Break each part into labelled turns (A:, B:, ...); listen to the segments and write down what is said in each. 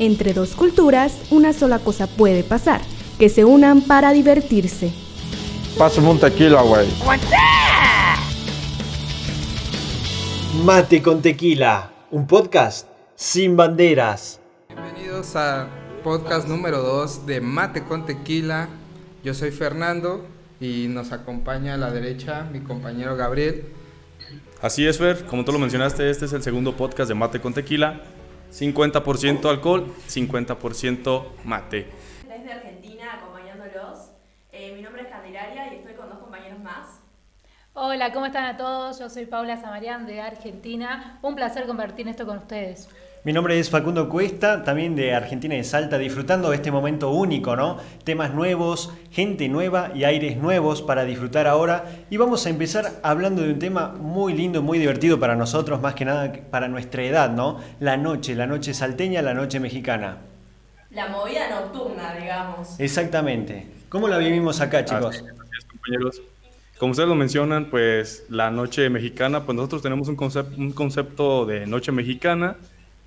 A: Entre dos culturas, una sola cosa puede pasar, que se unan para divertirse.
B: Pásame un tequila, güey.
C: Mate con tequila, un podcast sin banderas.
D: Bienvenidos a podcast número 2 de Mate con Tequila. Yo soy Fernando y nos acompaña a la derecha mi compañero Gabriel.
E: Así es, Fer, como tú lo mencionaste, este es el segundo podcast de Mate con Tequila. 50% alcohol, 50% mate.
F: Desde Argentina acompañándolos. Eh, mi nombre es Candelaria y estoy con dos compañeros más.
G: Hola, ¿cómo están a todos? Yo soy Paula Samarián de Argentina. Un placer compartir esto con ustedes.
C: Mi nombre es Facundo Cuesta, también de Argentina de Salta, disfrutando de este momento único, ¿no? Temas nuevos, gente nueva y aires nuevos para disfrutar ahora. Y vamos a empezar hablando de un tema muy lindo, muy divertido para nosotros, más que nada para nuestra edad, ¿no? La noche, la noche salteña, la noche mexicana.
F: La movida nocturna, digamos.
C: Exactamente. ¿Cómo la vivimos acá, chicos?
E: Así es, compañeros. Como ustedes lo mencionan, pues la noche mexicana, pues nosotros tenemos un, un concepto de noche mexicana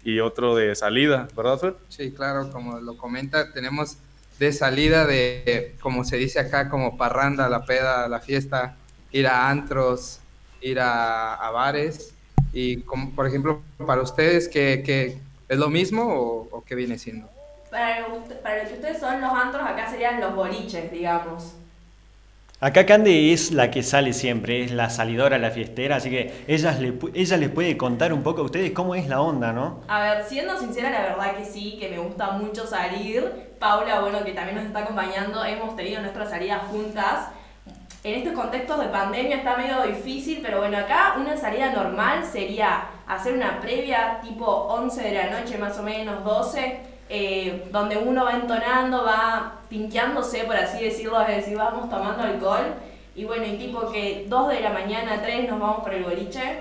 E: y otro de salida, ¿verdad, Fer?
D: Sí, claro, como lo comenta, tenemos de salida de, como se dice acá, como parranda, la peda, la fiesta, ir a antros, ir a, a bares. Y como, por ejemplo, para ustedes, ¿qué, qué- es lo mismo o, o qué viene siendo?
F: Para para lo que ustedes son los antros, acá serían los boliches, digamos.
C: Acá Cande es la que sale siempre, es la salidora, la fiestera, así que ellas le ella les puede contar un poco a ustedes cómo es la onda, ¿no?
F: A ver, siendo sincera, la verdad que sí, que me gusta mucho salir. Paula, bueno, que también nos está acompañando, hemos tenido nuestras salidas juntas. En estos contextos de pandemia está medio difícil, pero bueno, acá una salida normal sería hacer una previa tipo 11 de la noche, más o menos 12, eh, donde uno va entonando, va tinqueándose, por así decirlo, es decir, vamos tomando alcohol. Y bueno, y tipo que 2 de la mañana, 3 nos vamos por el boliche.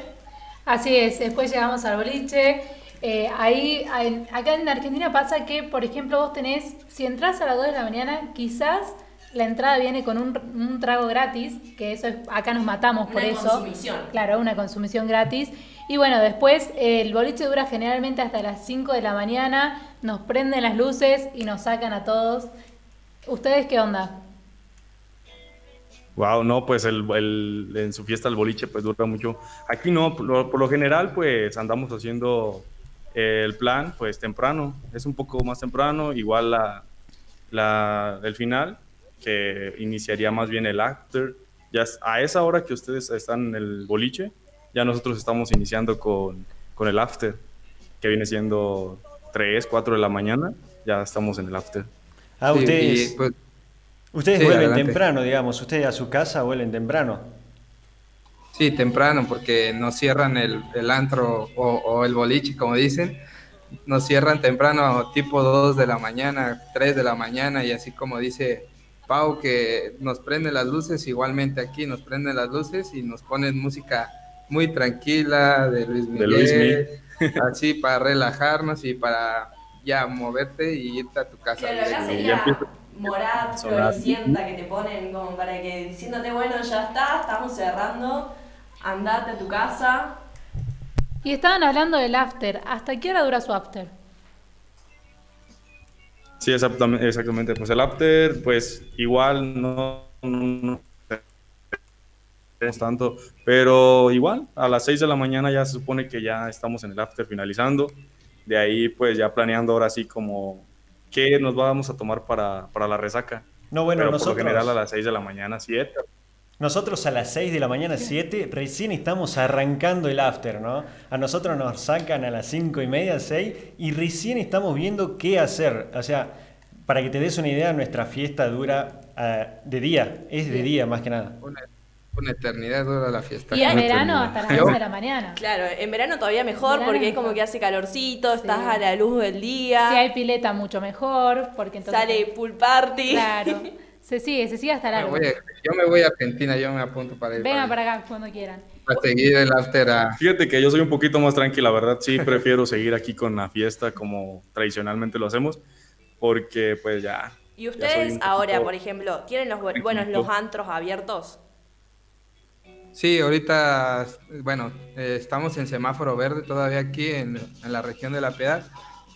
G: Así es, después llegamos al boliche. Eh, ahí, acá en Argentina pasa que, por ejemplo, vos tenés, si entras a las 2 de la mañana, quizás la entrada viene con un, un trago gratis, que eso es, acá nos matamos por
F: Una
G: eso.
F: consumición.
G: Claro, una consumición gratis. Y bueno, después el boliche dura generalmente hasta las 5 de la mañana, nos prenden las luces y nos sacan a todos. ¿Ustedes qué onda?
E: Wow, no, pues el, en su fiesta el boliche pues dura mucho. Aquí no, por lo, general pues andamos haciendo el plan pues temprano, es un poco más temprano, igual la, la, el final que iniciaría más bien el after. Ya a esa hora que ustedes están en el boliche, ya nosotros estamos iniciando con, con el after, que viene siendo 3, 4 de la mañana, ya estamos en el after.
C: Ah,
D: Sí,
C: ustedes,
D: y, pues,
C: ustedes
D: sí,
C: vuelven
D: adelante.
C: temprano, digamos, ustedes a su casa vuelven temprano.
D: Sí, temprano, porque nos cierran el, el antro o, o el boliche, como dicen. Nos cierran temprano, tipo 2 de la mañana, 3 de la mañana, y así como dice Pau, que nos prenden las luces, igualmente aquí nos prenden las luces y nos ponen música muy tranquila de Luis
E: De
D: Miguel, así para relajarnos y para ya moverte y irte a tu casa.
F: Claro,
E: ya
F: sería
E: empieza
F: morada,
E: a sonar.
F: floricienta que te ponen como para que diciéndote, bueno, ya está, estamos cerrando, andate a tu casa.
G: Y estaban hablando del after. ¿Hasta qué hora dura su after?
E: Sí, exactamente, exactamente. Pues el after, pues igual no, no, tanto, pero igual a las 6 de la mañana ya se supone que ya estamos en el after finalizando. De ahí pues ya planeando ahora sí como qué nos vamos a tomar para, para la resaca.
C: No, bueno,
E: pero
C: nosotros,
E: por lo general a las 6 de la mañana, 7.
C: nosotros a las 6 de la mañana, 7, recién estamos arrancando el after, ¿no? A nosotros nos sacan a las 5 y media, 6, y recién estamos viendo qué hacer. O sea, para que te des una idea, nuestra fiesta dura ah, de día, es de día más que nada.
D: Una, una eternidad dura la fiesta.
F: Y
G: En verano hasta las 11 de la mañana.
F: Claro, en verano todavía mejor
G: Verano
F: porque es como
G: mejor.
F: que hace calorcito, estás a la luz del día,
G: Si hay pileta, mucho mejor, porque entonces...
F: sale pool party.
G: Claro. Se sigue, se sigue hasta
D: Me
G: largo.
D: voy a- yo me voy a Argentina, yo me apunto para ir
G: Vengan
D: para,
G: para acá cuando quieran.
D: para seguir el after a...
E: Fíjate que yo soy un poquito más tranquila, ¿verdad? Sí, prefiero seguir aquí con la fiesta como tradicionalmente lo hacemos, porque pues ya...
F: Y ustedes ahora,
E: poquito-
F: por ejemplo, ¿tienen los, bu- bueno, los antros abiertos?
D: Sí, ahorita, bueno, eh, estamos en semáforo verde todavía aquí en, la región de La Piedad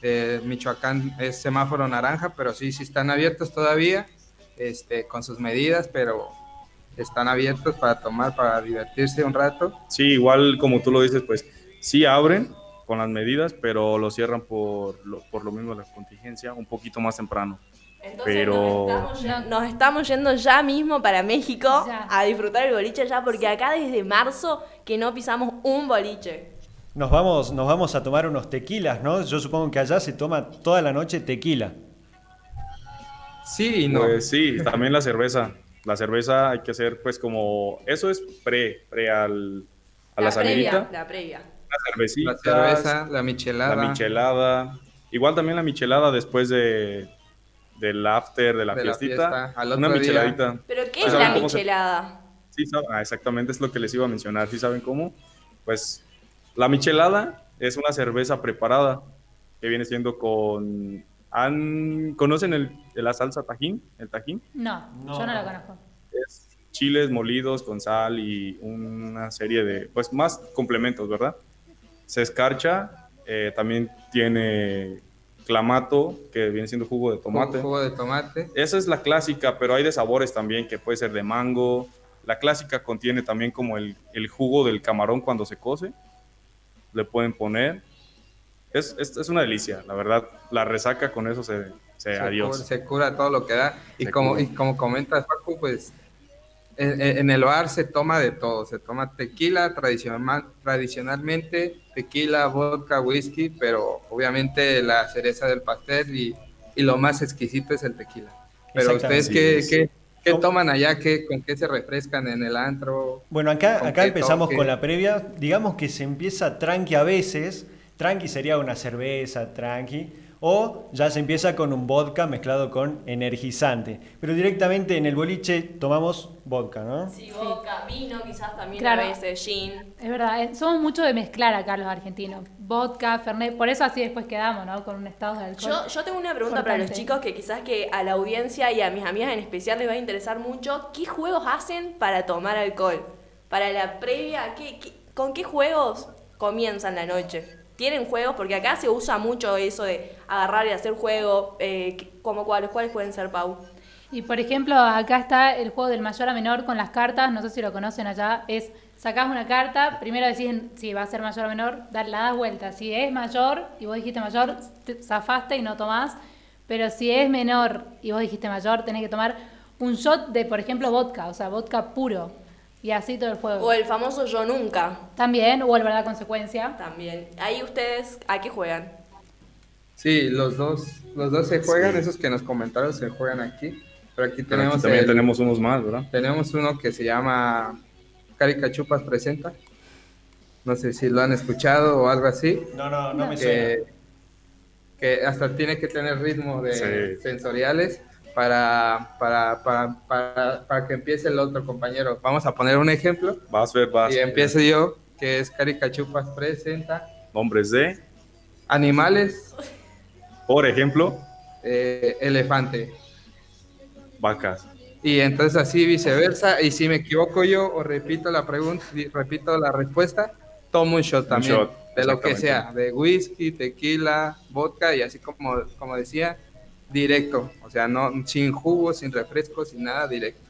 D: Eh, Michoacán es semáforo naranja, pero sí, sí están abiertos todavía, este, con sus medidas, pero están abiertos para tomar, para divertirse un rato.
E: Sí, igual como tú lo dices, pues sí abren con las medidas, pero lo cierran por lo, por lo mismo la contingencia un poquito más temprano.
F: Entonces
E: Pero-
F: nos, estamos, ye- nos estamos yendo ya mismo para México
G: Ya.
F: a disfrutar el boliche ya, porque acá desde marzo que no pisamos un boliche.
C: Nos vamos, nos vamos a tomar unos tequilas, ¿no? Yo supongo que allá se toma toda la noche tequila.
D: Sí y no.
E: Pues sí, también la cerveza. La cerveza hay que hacer pues como, eso es pre, pre al, a la,
F: previa,
E: salidita.
F: la previa.
E: La cervecita,
D: la cerveza, la michelada.
E: la michelada. Igual también la michelada después de del after, de la
D: De la
E: fiestita.
D: fiesta, al
E: una
D: otro día.
E: micheladita.
F: ¿Pero qué es
E: ¿saben
F: la
E: cómo se-
F: michelada?
E: Sí, saben- ah, exactamente, es lo que les iba a mencionar. ¿Sí saben cómo? Pues la michelada es una cerveza preparada que viene siendo con... ¿han- ¿Conocen el, la salsa tajín? ¿El tajín?
G: No,
C: No.
G: yo no la conozco.
E: Es chiles molidos con sal y una serie de, pues más complementos, ¿verdad? Se escarcha, eh, también tiene clamato, que viene siendo jugo de tomate.
D: Jugo de tomate.
E: Esa es la clásica, pero hay de sabores también, que puede ser de mango. La clásica contiene también como el, el jugo del camarón cuando se cose. Le pueden poner. Es, es, es una delicia, la verdad. La resaca con eso se, se,
D: se,
E: adiós.
D: cura, se cura todo lo que da. Y
E: Se
D: como,
E: cura.
D: y como comentas, Paco, pues en, el bar se toma de todo. Se toma tequila tradicional, tradicionalmente, tequila, vodka, whisky, pero obviamente la cereza del pastel y, y lo más exquisito es el tequila. Pero ustedes, ¿qué, qué, qué toman allá? ¿Qué, ¿Con qué se refrescan en el antro?
C: Bueno, acá,
D: ¿Con
C: acá empezamos
D: toque?
C: con la previa. Digamos que se empieza tranqui a veces. Tranqui sería una cerveza, tranqui. O ya se empieza con un vodka mezclado con energizante. Pero directamente en el boliche tomamos vodka, ¿no?
F: Sí, vodka, vino quizás también
G: Claro.
F: a veces, gin.
G: Es verdad, eh, somos mucho de mezclar acá los argentinos. Vodka, Fernet, por eso así después quedamos, ¿no? Con un estado de alcohol.
F: Yo, yo tengo una pregunta para los chicos que quizás que a la audiencia y a mis amigas en especial les va a interesar mucho. ¿Qué juegos hacen para tomar alcohol? Para la previa, ¿qué, qué- con qué juegos comienzan la noche? ¿Tienen juegos? Porque acá se usa mucho eso de agarrar y hacer juego. Eh, ¿qué- ¿Cómo cuáles? ¿Cuáles pueden ser, Pau?
G: Y por ejemplo, acá está el juego del mayor a menor con las cartas, no sé si lo conocen allá, es sacás una carta, primero decís si va a ser mayor o menor, la das vuelta. Si es mayor y vos dijiste mayor, te zafaste y no tomás. Pero si es menor y vos dijiste mayor, tenés que tomar un shot de, por ejemplo, vodka, o sea, vodka puro. Y así todo el juego.
F: O el famoso Yo Nunca
G: También, o el verdad consecuencia.
F: también. Ahí ustedes, ¿a qué juegan?
D: Sí, los dos, los dos se juegan, esos que nos comentaron se juegan aquí. Pero aquí
E: Pero
D: tenemos
E: aquí también
D: el-
E: tenemos unos más, ¿verdad?
D: Tenemos uno que se llama Caricachupas Presenta. No sé si lo han escuchado o algo así.
C: No, no, no me suena.
D: Que, que hasta tiene que tener ritmo de
E: Sí.
D: sensoriales para, para, para, para, para que empiece el otro compañero. Vamos a poner un ejemplo.
E: Vas a ver, vas.
D: Y empiezo yo, que es Caricachupas Presenta.
E: Nombres de,
D: Animales,
E: por ejemplo,
D: eh, elefante.
E: vacas.
D: Y entonces así viceversa. Y si me equivoco yo o repito la pregunta, repito la respuesta, tomo un shot también.
E: shot,
D: de lo que sea, de whisky, tequila, vodka y así como, como decía, directo. O sea, no sin jugo, sin refresco, sin nada, directo.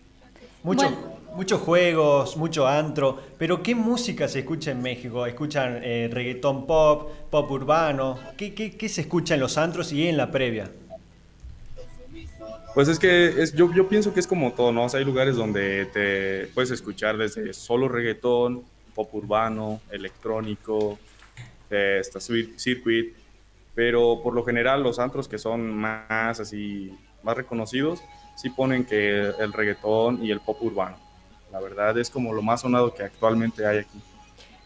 C: Muchos,
G: Bueno.
C: muchos juegos, mucho antro. Pero ¿qué música se escucha en México? ¿Escuchan eh, reggaetón pop, pop urbano? ¿Qué, qué, qué se escucha en los antros y en la previa?
E: Pues es que es, yo, yo pienso que es como todo, ¿no? O sea, hay lugares donde te puedes escuchar desde solo reggaetón, pop urbano, electrónico, eh, circuit, pero por lo general los antros que son más así, más reconocidos, sí ponen que el reggaetón y el pop urbano. La verdad es como lo más sonado que actualmente hay aquí.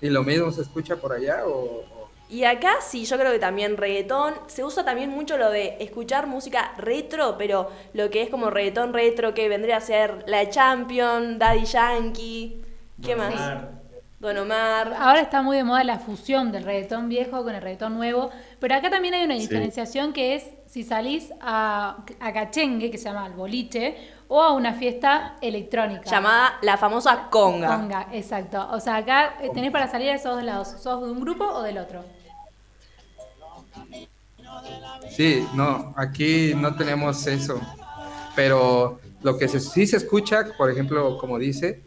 D: ¿Y lo mismo se escucha por allá o...?
F: Y acá sí, yo creo que también reggaetón. Se usa también mucho lo de escuchar música retro, pero lo que es como reggaetón retro, que vendría a ser La Champion, Daddy Yankee. ¿Qué más? Don Omar.
G: Ahora está muy de moda la fusión del reggaetón viejo con el reggaetón nuevo, pero acá también hay una
E: Sí.
G: diferenciación que es si salís a, a cachengue, que se llama el boliche, o a una fiesta electrónica.
F: Llamada la famosa conga.
G: Conga, exacto. O sea, acá tenés para salir a esos dos lados. ¿Sos de un grupo o del otro?
D: Sí, no, aquí no tenemos eso, pero lo que se- sí se escucha, por ejemplo, como dice,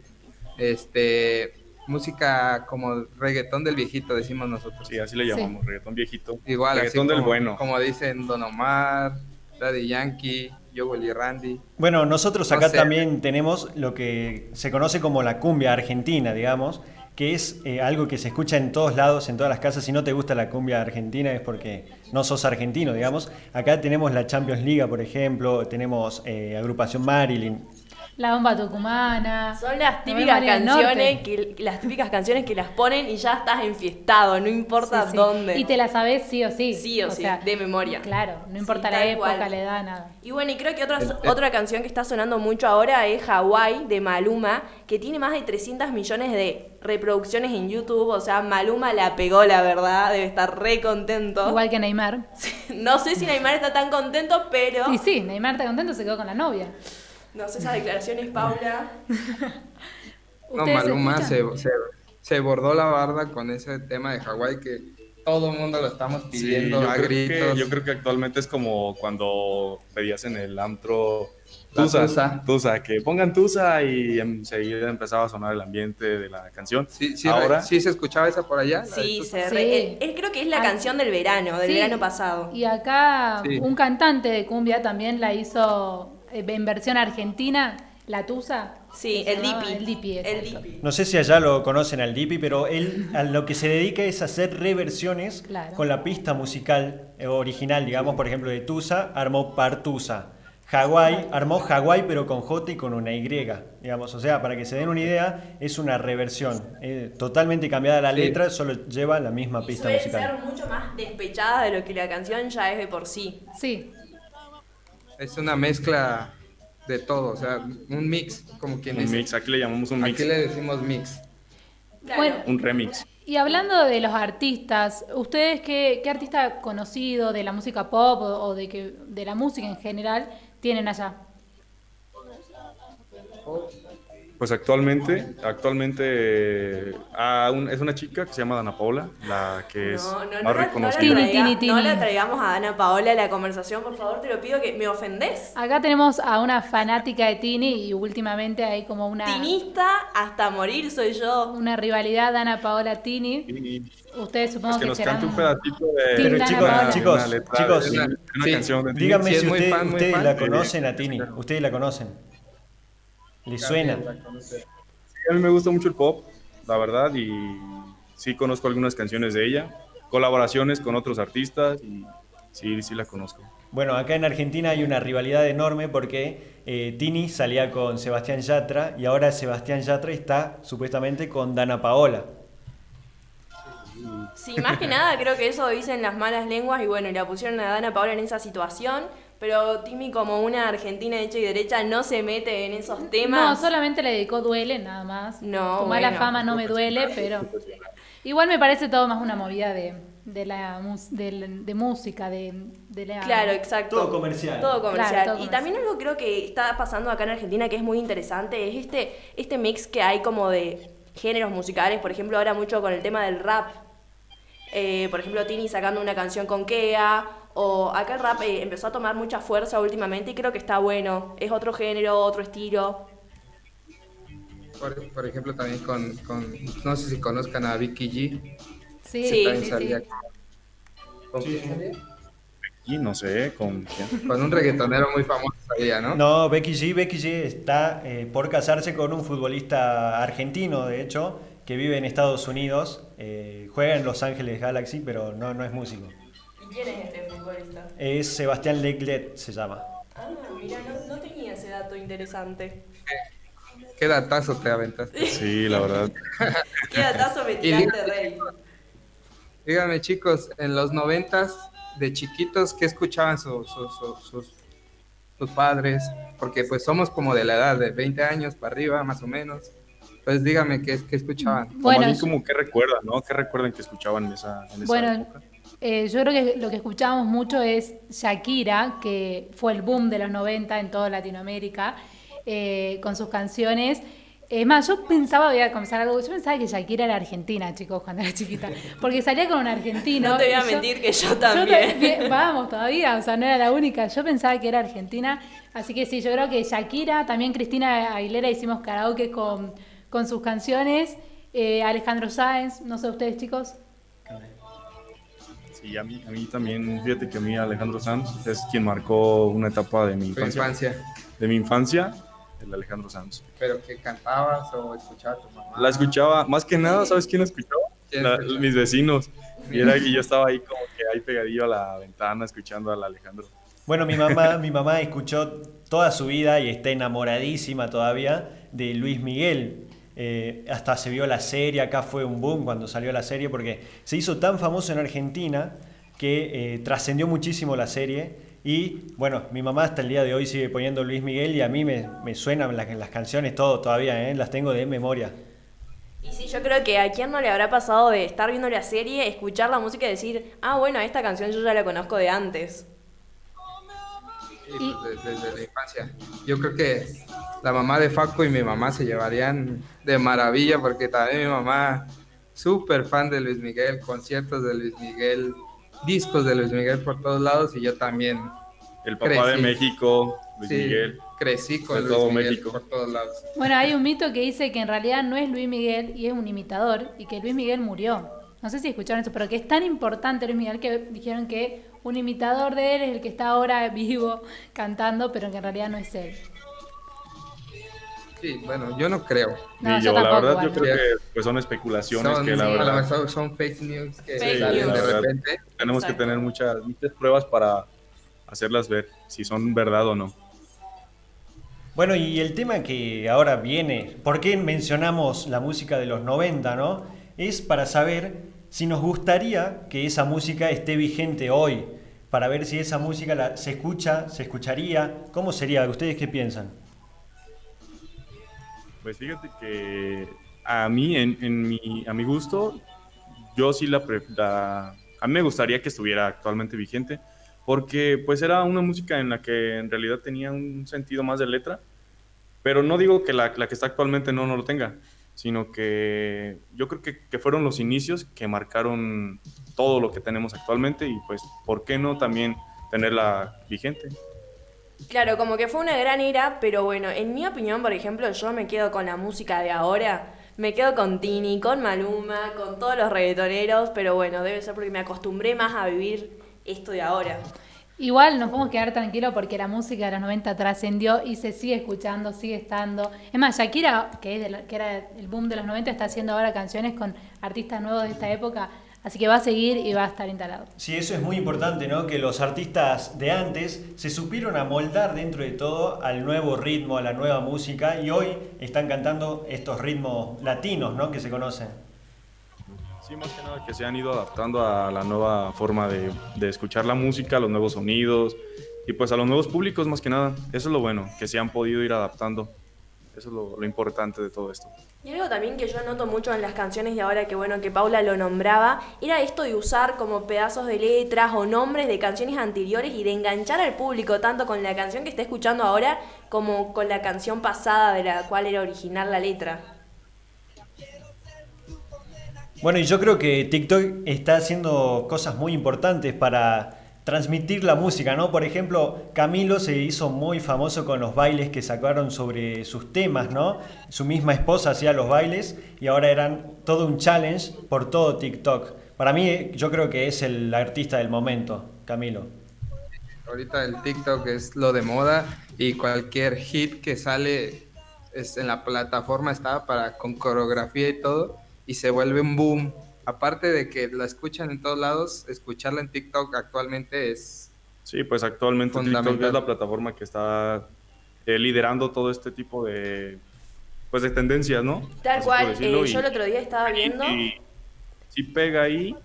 D: este, música como reggaetón del viejito, decimos nosotros.
E: Sí, así le llamamos, reggaetón viejito.
D: Igual, así
E: del
D: como,
E: bueno.
D: como dicen Don Omar, Daddy Yankee, Willy Randy.
C: Bueno, nosotros
D: No
C: acá
D: sé.
C: también tenemos lo que se conoce como la cumbia argentina, digamos, que es eh, algo que se escucha en todos lados, en todas las casas. Si no te gusta la cumbia argentina es porque no sos argentino, digamos. Acá tenemos la Champions League, por ejemplo, tenemos eh, agrupación Marilyn.
G: La bomba tucumana.
F: Son las
G: la
F: típicas canciones que las típicas canciones que las ponen y ya estás enfiestado, no importa
G: Sí, sí.
F: dónde.
G: Y te la sabes sí o sí.
F: Sí o sí, de memoria.
G: Claro, no importa
F: Sí,
G: la época,
F: cual.
G: la edad, nada.
F: Y bueno, y creo que otra, otra canción que está sonando mucho ahora es Hawaii de Maluma, que tiene más de 300 millones de reproducciones en YouTube. O sea, Maluma la pegó, la verdad, debe estar re contento.
G: Igual que Neymar.
F: No sé si Neymar está tan contento, pero.
G: Y sí, Neymar está contento, se quedó con la novia.
F: No sé esas declaraciones, Paula.
D: No,
G: ¿Ustedes
D: Maluma se, se, se bordó la barda con ese tema de Hawái que todo el mundo lo estamos
E: Sí,
D: pidiendo
E: yo,
D: a
E: creo
D: gritos.
E: que, yo creo que actualmente es como cuando pedías en el antro Tusa,
D: tusa.
E: Tusa, que pongan Tusa y enseguida empezaba a sonar el ambiente de la canción.
D: Sí, sí,
E: Ahora,
D: ¿sí se escuchaba esa por allá?
F: Sí, se re- creo que es la
G: Ah,
F: canción del verano, del
G: Sí.
F: verano pasado.
G: Y acá
D: Sí.
G: un cantante de cumbia también la hizo en versión argentina, La Tusa.
F: Sí, el
G: llamaba
F: Dipi.
G: El Dipi,
F: El. Dipi.
C: No sé si allá lo conocen al Dipi, pero él a lo que se dedica es a hacer reversiones
G: Claro.
C: con la pista musical eh, original, digamos, por ejemplo, de Tusa, armó Partusa. Hawái, armó Hawái pero con J y con una Y, digamos, o sea, para que se den una idea, es una reversión, eh, totalmente cambiada la
D: Sí.
C: letra, solo lleva la misma
F: Y
C: pista musical.
F: ser mucho más despechadas de lo que la canción ya es de por sí.
G: Sí,
D: Es una mezcla de todo, o sea, un mix, como quien
E: un
D: dice.
E: mix, aquí le llamamos un mix,
D: Aquí le decimos mix.
G: Bueno,
E: un remix.
G: y hablando de los artistas, ¿ustedes qué, qué artista conocido de la música pop o, o de, que, de la música en general tienen allá?
E: Pues actualmente, actualmente ah, un- es una chica que se llama Dana Paula, la que es
F: No, no, no,
E: más
F: la, no, la
E: reconocida.
G: Tini,
F: traiga-
G: tini,
F: no
G: tini.
F: la traigamos a Ana Paola a la conversación, por favor, te lo pido que me ofendés.
G: Acá tenemos a una fanática de Tini y últimamente hay como una,
F: Tinista hasta morir soy yo.
G: una rivalidad Ana Paola Tini.
E: Y-
G: Ustedes supongo
E: pues que
G: que
E: nos
G: serán...
E: cante un pedacito de,
G: Pero chicos,
E: una-
C: chicos,
E: una letra
C: chicos,
E: una, una
D: sí,
E: canción de
C: Díganme
D: Sí, es
C: si usted-
D: muy
C: ustedes
D: fan.
C: la conocen a Tini, ustedes la conocen. ¿Le suena?
E: A mí me gusta mucho el pop, la verdad, y sí conozco algunas canciones de ella, colaboraciones con otros artistas, y sí, sí la conozco.
C: Bueno, acá en Argentina hay una rivalidad enorme porque eh, Tini salía con Sebastián Yatra y ahora Sebastián Yatra está supuestamente con Dana Paola.
F: Sí, más que nada creo que eso dicen las malas lenguas y bueno, y la pusieron a Dana Paola en esa situación, pero Timi como una argentina hecha y derecha no se mete en esos
G: No,
F: temas.
G: solamente le dedicó Duele, nada más.
F: No,
G: Tu mala
F: bueno.
G: fama no me duele, pero... Igual me parece todo más una movida de, de, la, del- de música, de, de la...
F: Claro, exacto.
C: Todo comercial.
F: Todo comercial.
G: Claro, todo
F: y
G: comercial.
F: también algo creo que está pasando acá en Argentina que es muy interesante es este, este mix que hay como de géneros musicales, por ejemplo, ahora mucho con el tema del rap. Eh, por ejemplo, Tini sacando una canción con Kea, o acá el rap eh, empezó a tomar mucha fuerza últimamente y creo que está bueno. Es otro género, otro estilo.
D: Por, por ejemplo, también con, con, no sé si conozcan a Vicky G.
G: Sí,
F: Sí,
G: sí,
D: salía
E: Y no sé con quién.
D: con un reggaetonero muy famoso salía, ¿no?
C: No, Becky G, Becky G está eh, por casarse con un futbolista argentino, de hecho, que vive en Estados Unidos, eh, juega en Los Ángeles Galaxy, pero no, no es músico.
F: ¿Y quién es este futbolista?
C: Es Sebastián Leclerc, se llama.
F: Ah, mira, no, no tenía ese dato interesante.
D: Qué datazo te aventaste.
E: Sí, la verdad.
F: Qué datazo me tiraste, Rey.
D: Díganme, chicos, en los noventas, de chiquitos, ¿qué escuchaban su- su- su- sus, sus padres? Porque pues somos como de la edad de 20 años para arriba, más o menos. Pues díganme qué, qué escuchaban.
E: Como
G: Bueno,
E: a mí
G: yo-
E: como que recuerdan, ¿no? ¿Qué recuerdan que escuchaban en esa, en esa
G: Bueno,
E: época?
G: eh, yo creo que lo que escuchábamos mucho es Shakira, que fue el boom de los 90 en toda Latinoamérica, eh, con sus canciones. Es más, yo pensaba, voy a comenzar algo, yo pensaba que Shakira era argentina, chicos, cuando era chiquita. Porque salía con un argentino.
F: No te voy a
G: yo-
F: mentir que yo
G: yo
F: también.
G: también- vamos, todavía, o sea, no era la única. Yo pensaba que era argentina. Así que sí, yo creo que Shakira, también Cristina Aguilera hicimos karaoke con, con sus canciones. Eh, Alejandro Sáenz, no sé ustedes, chicos.
E: Sí, a mí, a mí también, fíjate que a mí Alejandro Sanz es quien marcó una etapa de mi infancia.
D: infancia.
E: De mi infancia, el Alejandro Sanz.
D: Pero que cantabas o escuchabas a tu mamá.
E: La escuchaba, más que nada, ¿sabes quién la escuchaba?
D: ¿Quién
E: La-
D: escuchaba?
E: mis vecinos. Y, era, y yo estaba ahí como que ahí pegadillo a la ventana escuchando al Alejandro.
C: Bueno, mi mamá, mi mamá escuchó toda su vida y está enamoradísima todavía de Luis Miguel. Eh, hasta se vio la serie, acá fue un boom cuando salió la serie porque se hizo tan famoso en Argentina que eh, trascendió muchísimo la serie y bueno, mi mamá hasta el día de hoy sigue poniendo Luis Miguel y a mí me, me suenan las, las canciones todo todavía, ¿eh? las tengo de memoria.
F: Y sí, yo creo que a quién no le habrá pasado de estar viendo la serie, escuchar la música y decir, ah, bueno, esta canción yo ya la conozco de antes.
D: Sí, pues, desde, desde la infancia. Yo creo que la mamá de Faco y mi mamá se llevarían de maravilla porque también mi mamá, súper fan de Luis Miguel, conciertos de Luis Miguel, discos de Luis Miguel por todos lados y yo también.
E: El papá de
D: Crecí.
E: México, Luis
D: sí,
E: Miguel.
D: Crecí con
E: De
D: Luis
E: todo
D: Miguel
E: México.
D: por todos lados.
G: Bueno, hay un mito que dice que en realidad no es Luis Miguel y es un imitador y que Luis Miguel murió. No sé si escucharon eso, pero que es tan importante Luis Miguel que dijeron que un imitador de él es el que está ahora vivo cantando, pero que en realidad no es él.
D: Sí, bueno, yo no creo.
G: No,
E: y
G: yo
E: yo, la verdad, yo creo que pues, son especulaciones
D: Son,
E: que la
D: a lo
E: verdad
D: mejor son fake news que
F: Fake
D: salen
F: news.
D: de repente.
E: tenemos
F: Exacto.
E: que tener muchas, muchas pruebas para hacerlas ver si son verdad o no.
C: Bueno, y el tema que ahora viene, ¿por qué mencionamos la música de los 90, no? Es para saber si nos gustaría que esa música esté vigente hoy, para ver si esa música la- se escucha, se escucharía, ¿cómo sería? ¿Ustedes qué piensan?
E: Pues fíjate que a mí, en, mi, a mi gusto, yo sí la, la- A mí me gustaría que estuviera actualmente vigente, porque pues era una música en la que en realidad tenía un sentido más de letra, pero no digo que la, la que está actualmente no, no lo tenga, sino que yo creo que, fueron los inicios que marcaron todo lo que tenemos actualmente y pues, ¿por qué no también tenerla vigente?
F: Claro, como que fue una gran era, pero bueno, en mi opinión, por ejemplo, yo me quedo con la música de ahora. Me quedo con Tini, con Maluma, con todos los reggaetoneros, pero bueno, debe ser porque me acostumbré más a vivir esto de ahora.
G: Igual nos podemos quedar tranquilos porque la música de los 90 trascendió y se sigue escuchando, sigue estando. Es más, Shakira, que, es que era el boom de los 90, está haciendo ahora canciones con artistas nuevos de esta época, así que va a seguir y va a estar instalado.
C: Sí, eso es muy importante, ¿no? Que los artistas de antes se supieron amoldar dentro de todo al nuevo ritmo, a la nueva música y hoy están cantando estos ritmos latinos, ¿no? Que se conocen.
E: Sí, más que nada que se han ido adaptando a la nueva forma de, de escuchar la música, a los nuevos sonidos y pues a los nuevos públicos más que nada. Eso es lo bueno, que se han podido ir adaptando. Eso es lo, lo importante de todo esto.
F: Y algo también que yo noto mucho en las canciones de ahora, que bueno, que Paula lo nombraba, era esto de usar como pedazos de letras o nombres de canciones anteriores y de enganchar al público tanto con la canción que está escuchando ahora como con la canción pasada de la cual era original la letra.
C: Bueno, y yo creo que TikTok está haciendo cosas muy importantes para transmitir la música, ¿no? Por ejemplo, Camilo se hizo muy famoso con los bailes que sacaron sobre sus temas, ¿no? Su misma esposa hacía los bailes y ahora eran todo un challenge por todo TikTok. Para mí, yo creo que es el artista del momento, Camilo.
D: Ahorita el TikTok es lo de moda y cualquier hit que sale es en la plataforma está para con coreografía y todo y se vuelve un boom. Aparte de que la escuchan en todos lados, escucharla en TikTok actualmente es
E: Sí, pues actualmente TikTok es la plataforma que está eh, liderando todo este tipo de, pues de tendencias, ¿no?
F: Tal
E: Así
F: cual, eh,
E: y-
F: yo el otro día estaba viendo
E: Y si pega ahí,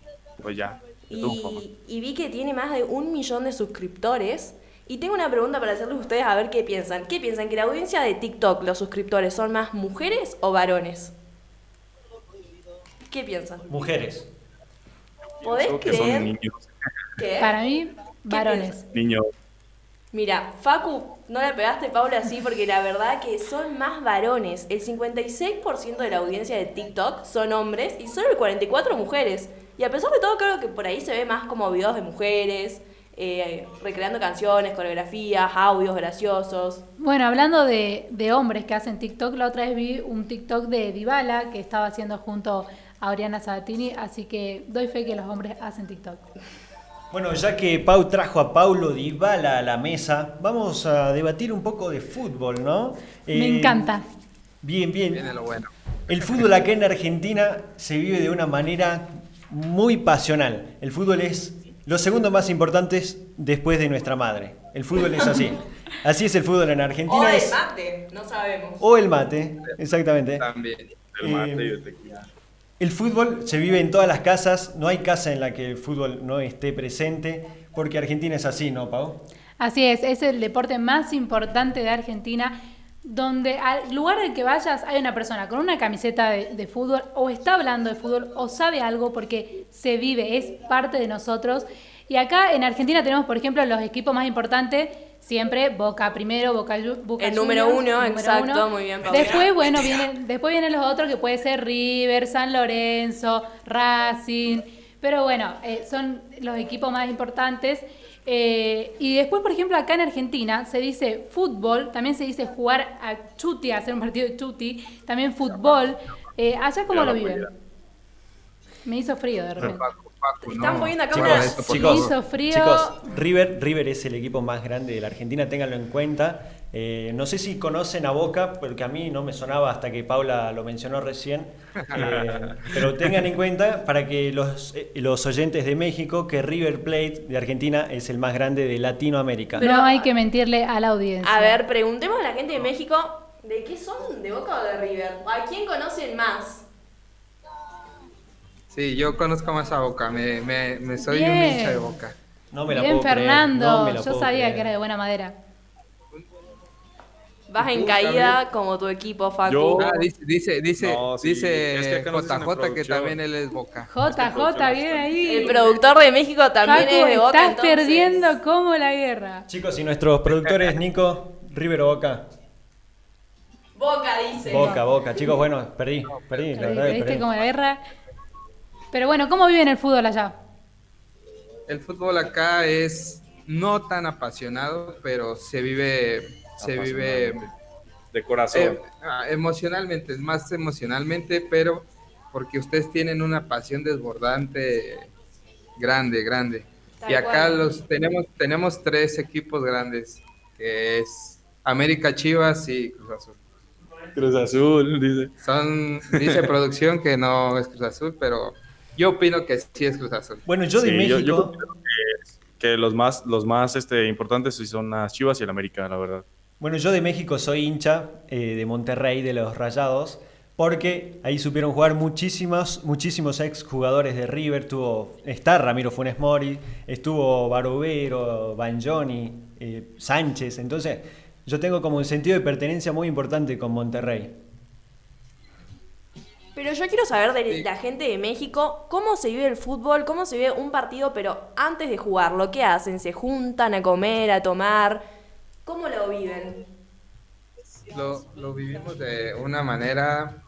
E: pues ya.
F: y, y vi que tiene más de un millón de suscriptores. Y tengo una pregunta para hacerles a ustedes a ver qué piensan. ¿Qué piensan? ¿Que la audiencia de TikTok, los suscriptores, son más mujeres o varones? ¿Qué piensan?
C: Mujeres.
F: ¿Podés
E: Pienso que son
F: creer
E: niños.
G: Para mí, varones.
E: Niños.
F: Mira, Facu, no le pegaste Paula así porque la verdad que son más varones. El 56% de la audiencia de TikTok son hombres y solo el 44% mujeres. Y a pesar de todo creo que por ahí se ve más como videos de mujeres, eh, recreando canciones, coreografías, audios graciosos.
G: Bueno, hablando de, de hombres que hacen TikTok, la otra vez vi un TikTok de Dybala que estaba haciendo junto a Oriana Sabatini, así que doy fe que los hombres hacen TikTok.
C: Bueno, ya que Pau trajo a Paulo Dybala a la mesa, vamos a debatir un poco de fútbol, ¿no?
G: Me
C: Eh,
G: encanta.
C: Bien, bien.
D: Viene lo bueno.
C: El fútbol acá en Argentina se vive de una manera muy pasional. El fútbol es lo segundo más importante después de nuestra madre. El fútbol es así. Así es el fútbol en
F: O
C: Argentina.
F: de
C: es-
F: mate, no sabemos.
C: o el mate, exactamente.
D: También.
E: El mate y
C: Eh,
E: el tequila.
C: El fútbol se vive en todas las casas, no hay casa en la que el fútbol no esté presente, porque Argentina es así, ¿no, Pau?
G: Así es, es el deporte más importante de Argentina, donde al lugar al que vayas hay una persona con una camiseta de, de fútbol o está hablando de fútbol o sabe algo porque se vive, es parte de nosotros. Y acá en Argentina tenemos, por ejemplo, los equipos más importantes, siempre Boca primero, Boca, Boca
F: El número
G: Juniors,
F: uno,
G: número
F: exacto,
G: uno.
F: muy bien, Paula.
G: Después, bueno, vienen, después vienen los otros que puede ser River, San Lorenzo, Racing, pero bueno, eh, son los equipos más importantes. Eh, y después, por ejemplo, acá en Argentina se dice fútbol, también se dice jugar a chuti, hacer un partido de chuti, también fútbol. Eh, ¿Allá cómo lo viven? Me hizo frío de repente.
D: Paco,
F: Están
D: no.
F: poniendo acá
D: Chicos,
C: Chicos,
G: hizo frío.
C: Chicos, River, River es el equipo más grande de la Argentina, ténganlo en cuenta. Eh, no sé si conocen a Boca, porque a mí no me sonaba hasta que Paula lo mencionó recién. Eh, pero tengan en cuenta, para que los, eh, los oyentes de México, que River Plate de Argentina es el más grande de Latinoamérica.
G: no hay que mentirle a la audiencia.
F: A ver, preguntemos a la gente de México, ¿de qué son? ¿De Boca o de River? ¿A quién conocen más?
D: Sí, yo conozco más a Boca, me, me, me soy un hincha de Boca.
C: No me la
G: Bien,
C: puedo creer,
G: Fernando.
C: no me la
G: Yo
C: puedo
G: sabía
C: creer.
G: que era de buena madera.
F: Vas
D: ¿Y
F: en caída como tu equipo, Facu.
E: Yo-
D: Ah, dice, dice, dice,
E: No, sí,
D: dice
E: es que acá
D: JJ que también él es Boca.
G: JJ, bien ahí.
F: El productor de México también
G: Facu,
F: es de Boca.
G: estás
F: entonces.
G: perdiendo como la guerra.
C: Chicos, y nuestros productores, Nico, River o Boca.
F: Boca dice.
C: Boca, Boca. Chicos, bueno, perdí, perdí, la
G: Perdí-
C: verdad que
G: perdiste
C: perdí.
G: como la guerra. Pero bueno, ¿cómo viven el fútbol allá?
D: El fútbol acá es no tan apasionado, pero se vive, se vive
E: De corazón.
D: eh, ah, emocionalmente, es más emocionalmente, pero porque ustedes tienen una pasión desbordante grande, grande.
F: Tal
D: Y acá
F: cual.
D: los tenemos, tenemos tres equipos grandes, que es América Chivas y Cruz Azul.
E: Cruz Azul, dice.
D: Son, dice producción que no es Cruz Azul, pero yo opino que sí es Cruz Azul.
C: Bueno, yo de
E: Sí, yo-
C: México.
E: yo considero que, que los más, los más este, importantes sí son las Chivas y el América, la verdad.
C: Bueno, yo de México soy hincha eh, de Monterrey, de los Rayados, porque ahí supieron jugar muchísimos, muchísimos ex jugadores de River. Tuvo, está Ramiro Funes Mori, estuvo Barovero, Banjoni, eh, Sánchez. Entonces, yo tengo como un sentido de pertenencia muy importante con Monterrey.
F: Pero yo quiero saber de
D: Sí.
F: la gente de México cómo se vive el fútbol, cómo se vive un partido, pero antes de jugarlo, ¿qué hacen? ¿Se juntan a comer, a tomar? ¿Cómo lo viven?
D: Lo, lo vivimos de una manera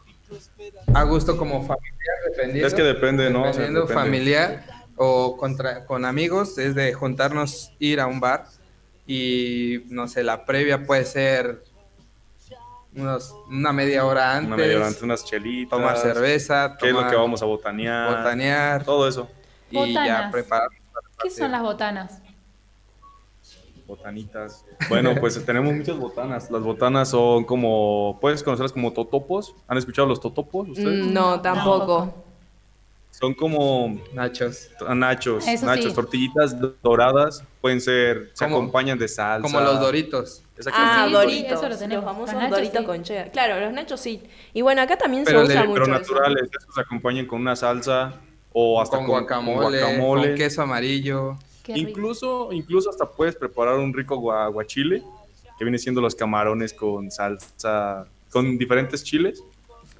D: a gusto como familiar, dependiendo.
E: Es que depende, ¿no? O sea,
D: Dependiendo
E: depende.
D: familiar o contra, con amigos, es de juntarnos, ir a un bar y, no sé, la previa puede ser unos, una media hora antes,
E: Una media hora antes, unas chelitas.
D: tomar cerveza,
E: ¿Qué es lo que vamos a botanear?
D: botanear
E: Todo eso.
D: y ya
G: Botanas.
D: preparar.
G: ¿Qué son las botanas?
E: Botanitas. Bueno, pues tenemos muchas botanas. Las botanas son como, puedes conocerlas como totopos. ¿Han escuchado los totopos ustedes?
F: Mm, No, tampoco.
E: Son como
D: Nachos.
E: nachos,
G: Eso
E: nachos,
G: sí.
E: tortillitas doradas. Pueden ser, se acompañan de salsa.
D: Como los Doritos.
F: Ah,
G: sí, sí,
F: Doritos.
G: eso lo tenemos.
F: Los famosos
G: Los nachos,
F: Doritos
G: sí.
F: con cheddar. Claro, los nachos sí. Y bueno, acá también
E: pero,
F: se usa
E: de-
F: mucho
E: pero
F: eso.
E: naturales, esos se acompañan con una salsa o hasta
D: con,
E: con,
D: guacamole,
E: con guacamole.
D: con queso amarillo.
G: Qué rico.
E: Incluso, incluso hasta puedes preparar un rico gua- aguachile, que viene siendo los camarones con salsa, con diferentes chiles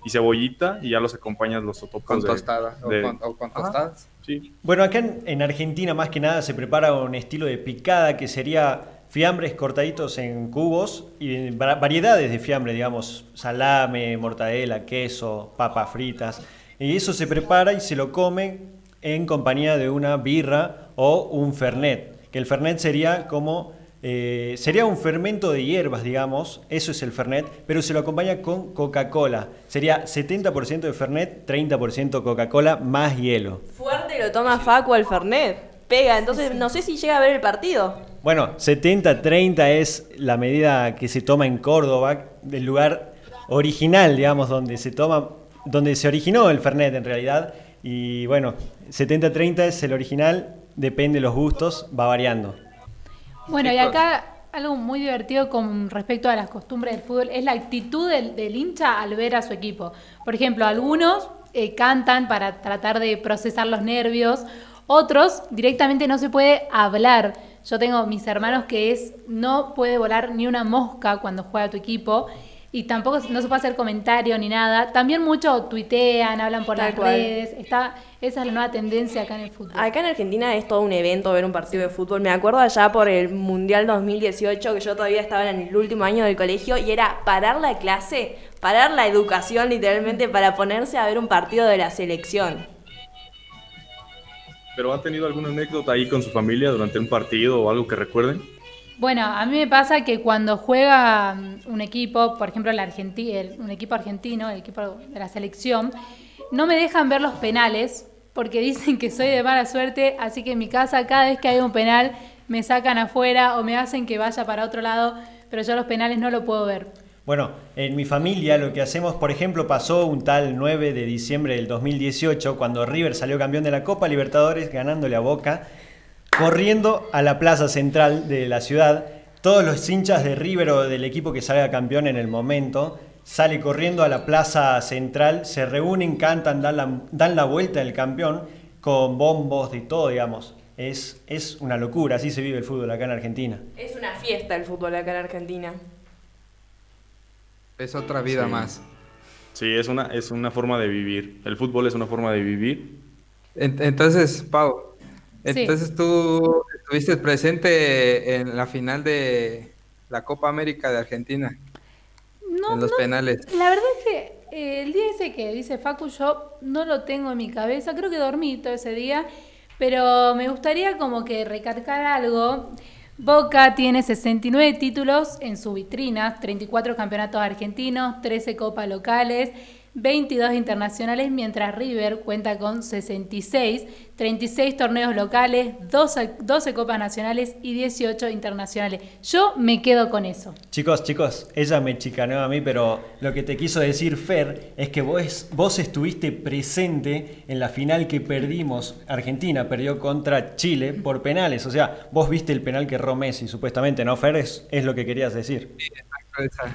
E: y cebollita, y ya los acompañas los totopos.
D: Con
E: de-
D: tostada o
E: de-
D: con, o con
E: Ajá,
D: tostadas.
E: Sí.
C: Bueno, acá en, en Argentina más que nada se prepara un estilo de picada que sería fiambres cortaditos en cubos y va- variedades de fiambre, digamos, salame, mortadela, queso, papas fritas. Y eso se prepara y se lo come en compañía de una birra o un fernet, que el fernet sería como eh, sería un fermento de hierbas, digamos, eso es el Fernet, pero se lo acompaña con Coca-Cola. Sería 70% de Fernet, 30% Coca-Cola más hielo.
F: Fuerte lo toma Facu al Fernet. Pega, entonces no sé si llega a ver el partido.
C: Bueno, 70-30 es la medida que se toma en Córdoba, del lugar original, digamos, donde se toma, donde se originó el Fernet en realidad. Y bueno, 70-30 es el original, depende de los gustos, va variando.
G: Bueno, y acá algo muy divertido con respecto a las costumbres del fútbol es la actitud del, del hincha al ver a su equipo. Por ejemplo, algunos eh, cantan para tratar de procesar los nervios, otros directamente no se puede hablar. Yo tengo mis hermanos que es no puede volar ni una mosca cuando juega tu equipo y tampoco no se puede hacer comentario ni nada. También mucho tuitean, hablan por
F: Tal
G: las
F: cual.
G: redes. Está, esa es la nueva tendencia acá en el fútbol.
F: Acá en Argentina es todo un evento ver un partido de fútbol. Me acuerdo allá por el Mundial 2018 que yo todavía estaba en el último año del colegio y era parar la clase, parar la educación literalmente para ponerse a ver un partido de la selección.
E: ¿Pero han tenido alguna anécdota ahí con su familia durante un partido o algo que recuerden?
G: Bueno, a mí me pasa que cuando juega mm, un equipo, por ejemplo el el- un equipo argentino, el equipo de la selección, no me dejan ver los penales porque dicen que soy de mala suerte, así que en mi casa cada vez que hay un penal me sacan afuera o me hacen que vaya para otro lado, pero yo los penales no lo puedo ver.
C: Bueno, en mi familia lo que hacemos, por ejemplo, pasó un tal 9 de diciembre del 2018, cuando River salió campeón de la Copa Libertadores, ganándole a Boca, corriendo a la plaza central de la ciudad. Todos los hinchas de River o del equipo que salga campeón en el momento, sale corriendo a la plaza central, se reúnen, cantan, dan la, dan la vuelta del campeón con bombos, de todo, digamos. Es, es una locura, así se vive el fútbol acá en Argentina.
F: Es una fiesta el fútbol acá en Argentina.
D: Es otra vida
E: Sí.
D: más.
E: Sí, es una, es una forma de vivir. El fútbol es una forma de vivir.
D: En- Entonces, Pau,
G: Sí.
D: entonces tú estuviste presente en la final de la Copa América de Argentina,
G: No,
D: en los
G: no,
D: penales.
G: La verdad es que eh, el día ese que dice Facu, yo no lo tengo en mi cabeza, creo que dormí todo ese día, pero me gustaría como que recalcar algo. Boca tiene 69 títulos en su vitrina, 34 campeonatos argentinos, 13 copas locales, 22 internacionales, mientras River cuenta con 66, 36 torneos locales, 12, 12 copas nacionales y 18 internacionales. Yo me quedo con eso.
C: Chicos, chicos, ella me chicaneó a mí, pero lo que te quiso decir Fer es que vos, vos estuviste presente en la final que perdimos. Argentina perdió contra Chile por penales. O sea, vos viste el penal que erró Messi, supuestamente, ¿no, Fer? Es, es lo que querías decir.
D: Esa.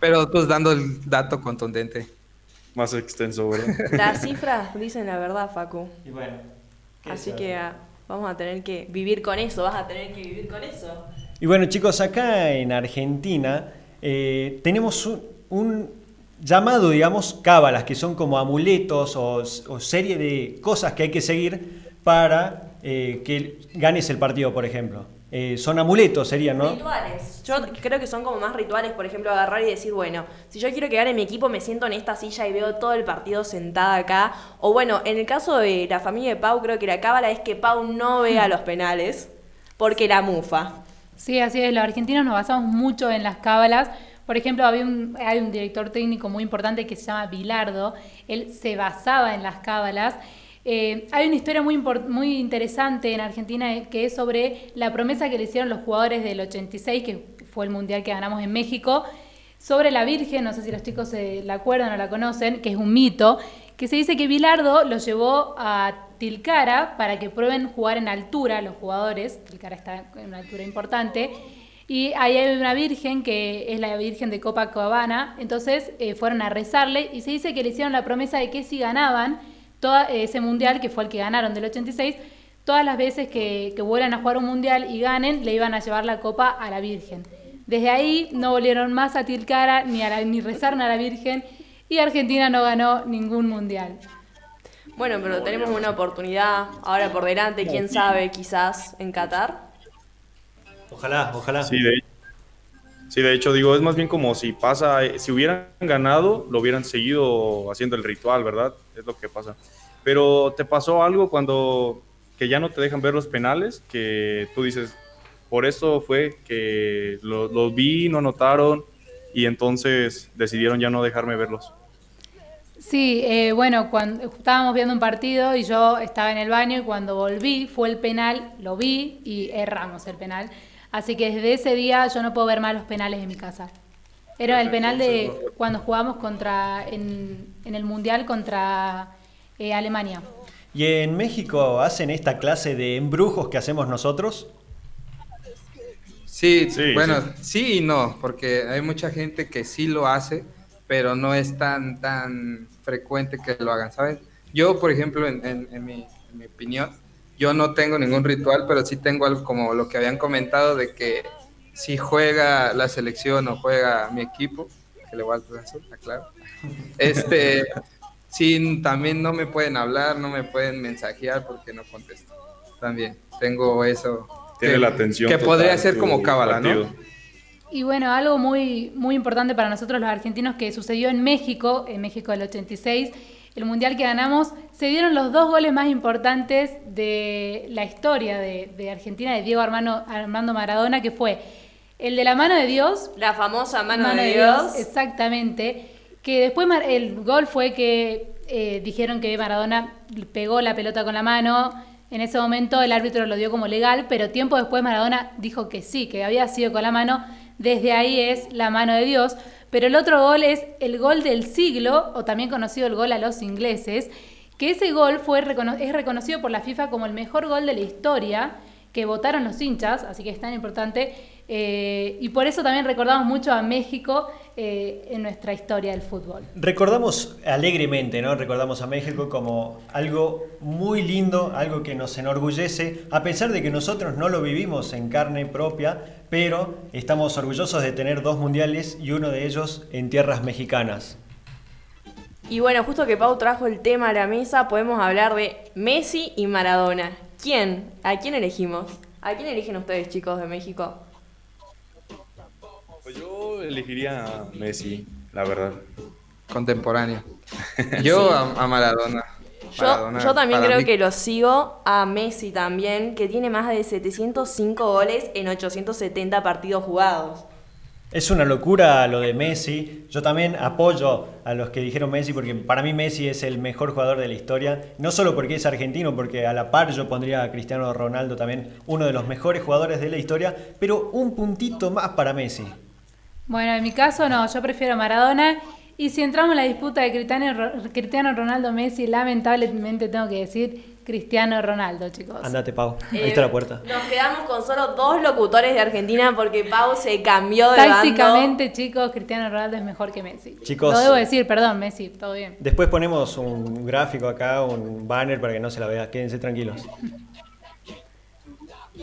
D: Pero pues dando el dato contundente.
E: Más extenso, ¿verdad?
F: Las cifras dicen la verdad, Facu.
C: Y bueno,
F: Así que ah, vamos a tener que vivir con eso, vas a tener que vivir con eso.
C: Y bueno, chicos, acá en Argentina eh, tenemos un, un llamado, digamos, cábalas, que son como amuletos o, o serie de cosas que hay que seguir para eh, que ganes el partido, por ejemplo. Eh, son amuletos, serían, ¿no?
F: Rituales. Yo creo que son como más rituales, por ejemplo, agarrar y decir, bueno, si yo quiero que gane mi equipo, me siento en esta silla y veo todo el partido sentada acá. O bueno, en el caso de la familia de Pau, creo que la cábala es que Pau no vea los penales porque la mufa.
G: Sí, así es. Los argentinos nos basamos mucho en las cábalas. Por ejemplo, había un- hay un director técnico muy importante que se llama Bilardo. Él se basaba en las cábalas. Eh, hay una historia muy, interesante en Argentina eh, que es sobre la promesa que le hicieron los jugadores del 86, que fue el mundial que ganamos en México, sobre la Virgen, no sé si los chicos se la acuerdan o la conocen, que es un mito, que se dice que Bilardo los llevó a Tilcara para que prueben jugar en altura los jugadores, Tilcara está en una altura importante, y ahí hay una virgen que es la Virgen de Copacabana, entonces eh, fueron a rezarle y se dice que le hicieron la promesa de que si ganaban toda, ese mundial, que fue el que ganaron del 86, todas las veces que, que vuelvan a jugar un mundial y ganen, le iban a llevar la copa a la Virgen. Desde ahí no volvieron más a Tilcara ni, a la- ni rezaron a la Virgen y Argentina no ganó ningún mundial.
F: Bueno, pero tenemos una oportunidad ahora por delante, quién sabe, quizás en Qatar.
C: Ojalá, ojalá.
E: Sí, de, sí, de hecho, digo, es más bien como si pasa, eh, si hubieran ganado, lo hubieran seguido haciendo el ritual, ¿verdad? Es lo que pasa. Pero te pasó algo cuando que ya no te dejan ver los penales, que tú dices, por eso fue que los lo vi, no notaron y entonces decidieron ya no dejarme verlos.
G: Sí, eh, bueno, cuando estábamos viendo un partido y yo estaba en el baño y cuando volví fue el penal, lo vi y erramos el penal. Así que desde ese día yo no puedo ver más los penales en mi casa. Era el penal de cuando jugamos contra en, el Mundial contra eh, Alemania.
C: ¿Y en México hacen esta clase de embrujos que hacemos nosotros?
D: Sí, bueno, sí. y no, porque hay mucha gente que sí lo hace, pero no es tan, tan frecuente que lo hagan, ¿sabes? Yo, por ejemplo, en, mi, opinión, yo no tengo ningún ritual, pero sí tengo algo como lo que habían comentado de que si juega la selección o juega mi equipo, que le voy a aclaro, este, sí, también no me pueden hablar, no me pueden mensajear porque no contesto. También tengo eso
E: tiene la atención.
D: Que podría ser como cábala, ¿no?
G: Y bueno, algo muy, muy importante para nosotros los argentinos que sucedió en México, en México del 86, el mundial que ganamos, se dieron los dos goles más importantes de la historia de, Argentina, de Diego Armando, Armando, Maradona, que fue el de la mano de Dios.
F: La famosa mano, de, Dios.
G: Exactamente. Que después el gol fue que eh, dijeron que Maradona pegó la pelota con la mano en ese momento el árbitro lo dio como legal, pero tiempo después Maradona dijo que sí, que había sido con la mano. Desde ahí es la mano de Dios. Pero el otro gol es el gol del siglo, o también conocido el gol a los ingleses, que ese gol fue, es reconocido por la FIFA como el mejor gol de la historia que votaron los hinchas, así que es tan importante. Eh, y por eso también recordamos mucho a México eh, en nuestra historia del fútbol.
C: Recordamos alegremente, ¿no? Recordamos a México como algo muy lindo, algo que nos enorgullece, a pesar de que nosotros no lo vivimos en carne propia, pero estamos orgullosos de tener dos mundiales y uno de ellos en tierras mexicanas.
F: Y bueno, justo que Pau trajo el tema a la mesa, podemos hablar de Messi y Maradona. ¿Quién? ¿A quién elegimos? ¿A quién eligen ustedes, chicos de México?
E: Yo elegiría a Messi, la verdad.
D: Contemporáneo. Yo a, Maradona.
F: Yo, también creo que lo sigo a Messi también, que tiene más de 705 goles en 870 partidos jugados.
C: Es una locura lo de Messi. Yo también apoyo a los que dijeron Messi porque para mí Messi es el mejor jugador de la historia. No solo porque es argentino, porque a la par yo pondría a Cristiano Ronaldo también uno de los mejores jugadores de la historia, pero un puntito más para Messi.
G: Bueno, en mi caso no, yo prefiero Maradona. Y si entramos en la disputa de Cristiano, Cristiano Ronaldo Messi, lamentablemente tengo que decir Cristiano Ronaldo, chicos.
C: Andate, Pau. Ahí está la eh, puerta.
F: Nos quedamos con solo dos locutores de Argentina porque Pau se cambió de
G: Tácticamente, chicos, Cristiano Ronaldo es mejor que Messi.
C: Chicos.
G: Lo debo decir, perdón, Messi, todo bien.
C: Después ponemos un gráfico acá, un banner para que no se la vea. Quédense tranquilos.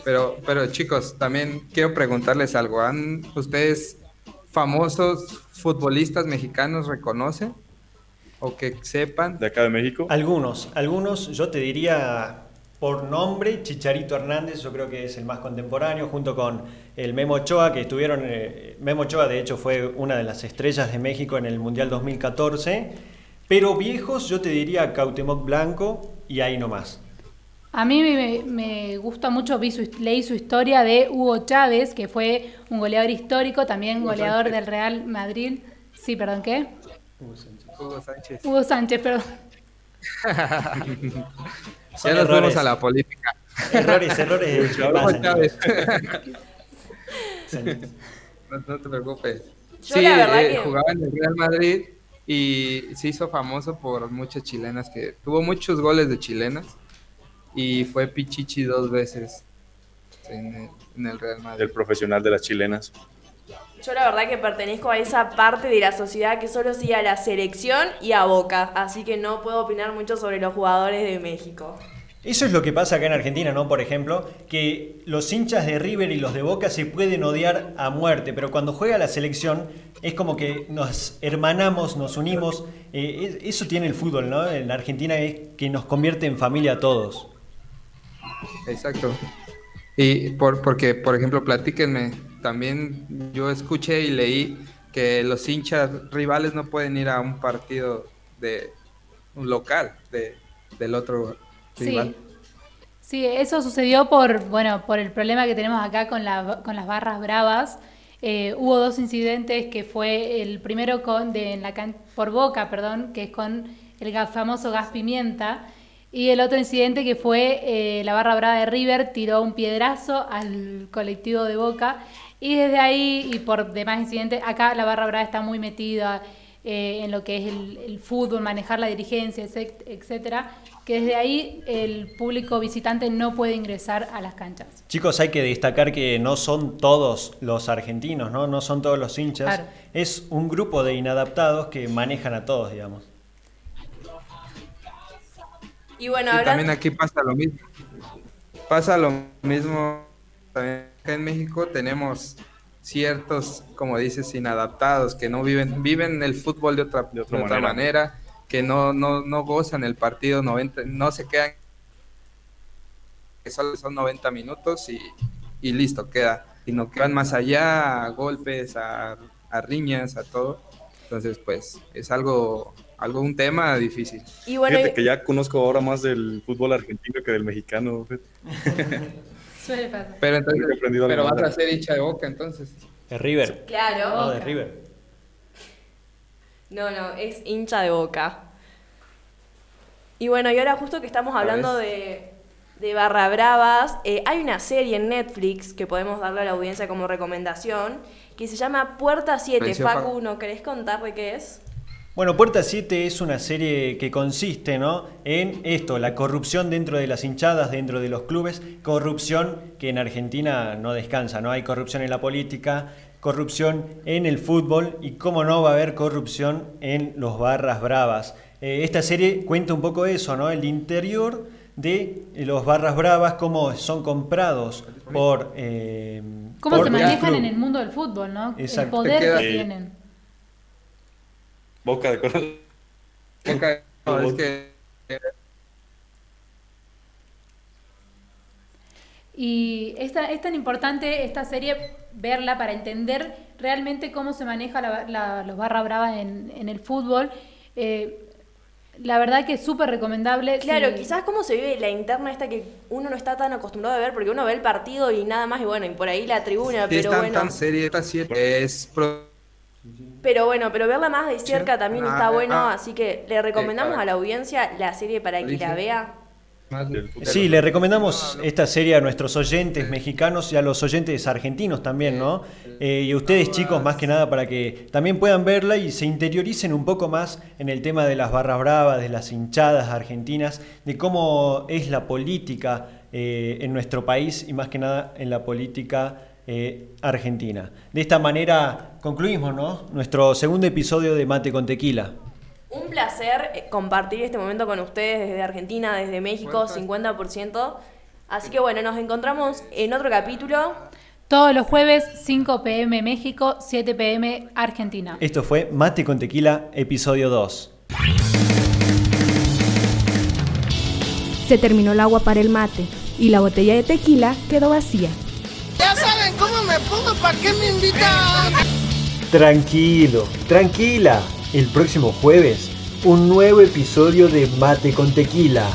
D: Pero, pero chicos, también quiero preguntarles algo. ¿Han ustedes famosos futbolistas mexicanos reconocen? o que sepan.
E: ¿De acá de México?
C: Algunos, algunos, yo te diría por nombre, Chicharito Hernández, yo creo que es el más contemporáneo, junto con el Memo Ochoa, que estuvieron, eh, Memo Ochoa de hecho fue una de las estrellas de México en el Mundial 2014, pero viejos yo te diría Cautemoc Blanco y ahí nomás.
G: A mí me, gusta mucho, vi leí su historia de Hugo Chávez, que fue un goleador histórico, también goleador del Real Madrid. Sí, perdón, ¿qué?
D: Hugo Sánchez.
G: Hugo Sánchez, perdón.
D: ya nos fuimos a la política.
C: Errores, errores.
D: no, no, te preocupes. sí, eh, jugaba en el Real Madrid y se hizo famoso por muchas chilenas que tuvo muchos goles de chilenas y fue Pichichi dos veces en en el Real Madrid.
E: El profesional de las chilenas.
F: Yo la verdad que pertenezco a esa parte de la sociedad que solo sigue a la selección y a Boca, así que no puedo opinar mucho sobre los jugadores de México.
C: Eso es lo que pasa acá en Argentina, ¿no? Por ejemplo, que los hinchas de River y los de Boca se pueden odiar a muerte, pero cuando juega la selección es como que nos hermanamos, nos unimos. Eh, eso tiene el fútbol, ¿no? En Argentina es que nos convierte en familia a todos.
D: Exacto. Y por, porque, por ejemplo, platíquenme, también yo escuché y leí que los hinchas rivales no pueden ir a un partido de un local de, del otro rival.
G: Sí. Sí, eso sucedió por, bueno, por el problema que tenemos acá con, la, con las barras bravas. Eh, hubo dos incidentes que fue el primero con de, en la por Boca, perdón, que es con el famoso gas pimienta, y el otro incidente que fue eh, la barra brava de River tiró un piedrazo al colectivo de Boca y desde ahí y por demás incidentes, acá la barra brava está muy metida eh, en lo que es el, el, fútbol, manejar la dirigencia, etcétera, que desde ahí el público visitante no puede ingresar a las canchas.
C: Chicos, hay que destacar que no son todos los argentinos, no, no son todos los hinchas,
G: Claro.
C: es un grupo de inadaptados que manejan a todos, digamos.
F: Y bueno,
D: Sí,
F: hablando...
D: también aquí pasa lo mismo. Pasa lo mismo también acá en México tenemos ciertos, como dices, inadaptados que no viven, viven el fútbol de otra, de
E: otra
D: otra
E: manera.
D: manera, que no, no, no gozan el partido 90, no se quedan, que solo son 90 minutos y, y listo, queda, sino que van más allá a golpes, a, a riñas, a todo. Entonces, pues, es algo, algo un tema difícil.
F: Y bueno,
E: Fíjate que ya conozco ahora más del fútbol argentino que del mexicano.
G: Suele pasar.
D: Pero entonces, pero
E: algo
D: vas a ser hincha de boca entonces.
C: De River.
F: claro.
C: No, de River.
F: No, no, es hincha de boca. Y bueno, y ahora justo que estamos hablando de, de Barra Bravas, eh, hay una serie en Netflix que podemos darle a la audiencia como recomendación, que se llama Puerta 7.
D: Mención
F: Facu,
D: fa-
F: ¿no querés contar de qué es?
C: Bueno, Puerta 7 es una serie que consiste ¿no? en esto, la corrupción dentro de las hinchadas, dentro de los clubes, corrupción que en Argentina no descansa, ¿no? Hay corrupción en la política, corrupción en el fútbol y cómo no va a haber corrupción en los barras bravas. Eh, esta serie cuenta un poco eso, ¿no? El interior de los barras bravas, cómo son comprados por... eh,
G: ¿Cómo
C: por
G: se
C: el
G: manejan
C: club.
G: en el mundo del fútbol, no?
C: Exacto.
G: El poder que tienen.
E: Boca de corazón.
D: Boca- no, es que
G: Y es tan, es tan importante esta serie verla para entender realmente cómo se maneja la- la- los barra bravas en, en el fútbol. Eh, la verdad que es súper recomendable.
F: Claro,
G: si-
F: quizás cómo se vive la interna esta que uno no está tan acostumbrado a ver, porque uno ve el partido y nada más, y bueno, y por ahí la tribuna,
D: sí, es
F: pero
D: tan,
F: bueno.
D: tan serie, esta serie es pro-
F: Pero bueno, pero verla más de cerca también
D: Ah,
F: está bueno,
D: ah.
F: así que le recomendamos a la audiencia la serie para que la vea.
C: Sí, le recomendamos esta serie a nuestros oyentes mexicanos y a los oyentes argentinos también, ¿no? Eh, y a ustedes chicos más que nada para que también puedan verla y se interioricen un poco más en el tema de las barras bravas, de las hinchadas argentinas, de cómo es la política eh, en nuestro país y más que nada en la política eh, argentina. De esta manera concluimos, ¿no? Nuestro segundo episodio de Mate con Tequila.
F: Un placer eh, compartir este momento con ustedes desde Argentina, desde México, 50%. Así que bueno, nos encontramos en otro capítulo.
G: Todos los jueves, 5 pm México, 7 pm Argentina.
C: Esto fue Mate con Tequila, episodio 2.
A: Se terminó el agua para el mate y la botella de tequila quedó vacía.
H: Ya saben cómo me pongo, ¿para qué me invitan?
C: Tranquilo, tranquila. El próximo jueves, un nuevo episodio de Mate con Tequila.